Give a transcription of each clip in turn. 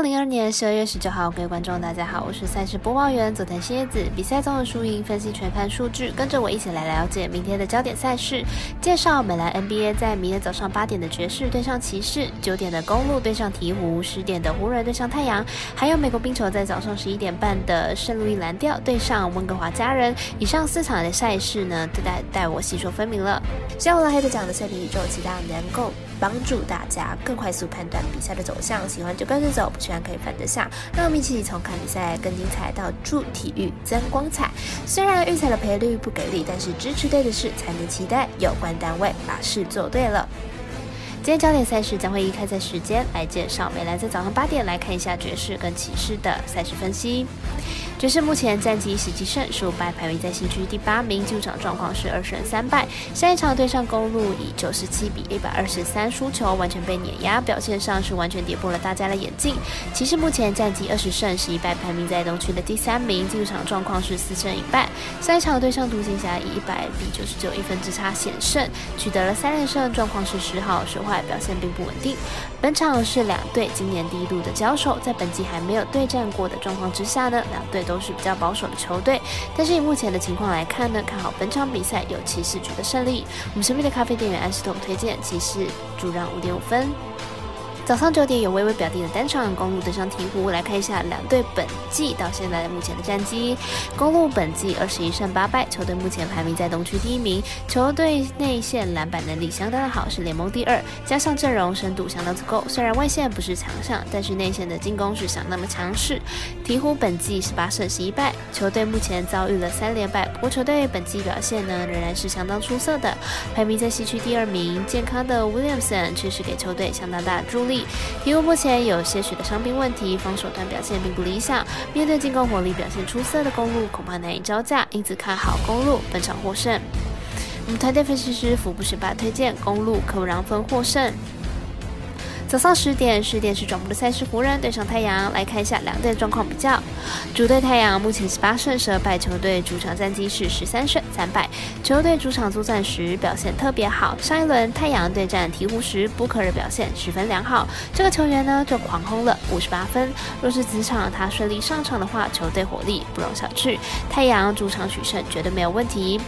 二零二年十二月十九号，各位观众，大家好，我是赛事播报员佐藤蝎子。比赛中的输赢分析全看数据，跟着我一起来了解明天的焦点赛事。介绍美兰 NBA 在明天早上八点的爵士对上骑士，九点的公路对上鹈鹕，十点的湖人对上太阳，还有美国冰球在早上十一点半的圣路易蓝调对上温哥华家人。以上四场的赛事呢，都带带我细说分明了。希望黑的讲的赛评宇宙，期待能够帮助大家更快速判断比赛的走向。喜欢就跟着走。喜欢可以反得下，让我们一起从看比赛更精彩到助体育增光彩。虽然预赛的赔率不给力，但是支持对的事才能期待有关单位把事做对了。今天焦点赛事将会以开赛时间来介绍，美兰在早上八点来看一下爵士跟骑士的赛事分析。爵士目前战绩十七胜十五败，排名在西区第八名，进场状况是二胜三败。下一场对上公路以九十七比一百二十三输球，完全被碾压，表现上是完全跌破了大家的眼镜。骑士目前战绩二十胜十一败，排名在东区的第三名，进场状况是四胜一败。下一场对上独行侠以一百比九十九一分之差险胜，取得了三连胜，状况是十好十坏，表现并不稳定。本场是两队今年第一度的交手，在本季还没有对战过的状况之下呢，两队。都是比较保守的球队，但是以目前的情况来看呢，看好本场比赛有骑士取得胜利。我们神秘的咖啡店员安斯通推荐骑士主让五点五分。早上九点有微微表弟的单场公路对上鹈鹕，来看一下两队本季到现在目前的战绩。公路本季二十一胜八败，球队目前排名在东区第一名，球队内线篮板能力相当的好，是联盟第二，加上阵容深度相当足够。虽然外线不是强项，但是内线的进攻是相当的强势。鹈鹕本季十八胜十一败，球队目前遭遇了三连败，不过球队本季表现呢仍然是相当出色的，排名在西区第二名。健康的 Williamson 确实给球队相当大的助力。鹈鹕目前有些许的伤病问题，防守端表现并不理想。面对进攻火力表现出色的公路，恐怕难以招架，因此看好公路本场获胜。我们团队分析师福布学霸推荐公路可让分获胜。早上十点是电视转播的赛事，湖人对上太阳，来看一下两队的状况比较。主队太阳目前十八胜十二败，球队主场战绩是十三胜三败。球队主场作战时表现特别好，上一轮太阳对战鹈鹕时，布克尔表现十分良好，这个球员呢就狂轰了五十八分。若是此场他顺利上场的话，球队火力不容小觑，太阳主场取胜绝对没有问题。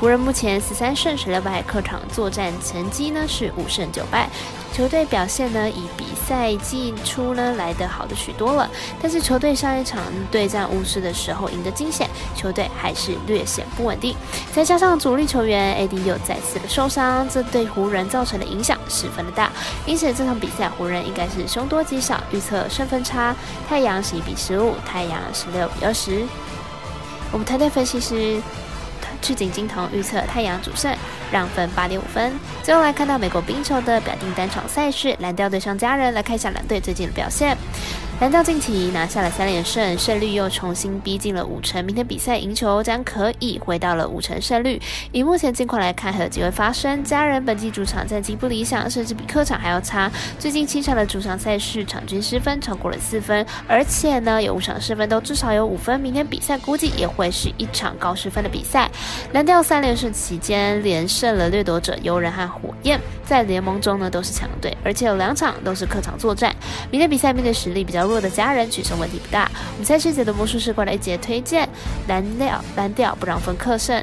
湖人目前十三胜十六败，客场作战成绩呢是五胜九败。球队表现呢，以比赛季初呢来得好的许多了。但是球队上一场对战巫师的时候赢得惊险，球队还是略显不稳定。再加上主力球员 AD 又再次的受伤，这对湖人造成的影响十分的大。因此这场比赛湖人应该是凶多吉少，预测胜分差，太阳十一比十五，太阳十六比二十。我们团队分析师。赤井金童预测太阳主胜，让分八点五分。最后来看到美国冰球的表定单场赛事，蓝调对上家人，来看一下蓝队最近的表现。蓝调近期拿下了三连胜，胜率又重新逼近了五成。明天比赛赢球将可以回到了五成胜率。以目前近况来看，还有机会发生。家人本季主场战绩不理想，甚至比客场还要差。最近七场的主场赛事场均失分超过了四分，而且呢有五场失分都至少有五分。明天比赛估计也会是一场高失分的比赛。蓝调三连胜期间连胜了掠夺者、游人和火焰，在联盟中呢都是强队，而且有两场都是客场作战。明天比赛面对实力比较。弱的家人取胜问题不大。我们赛事节的魔术师过来一节推荐蓝调蓝调不让分克胜。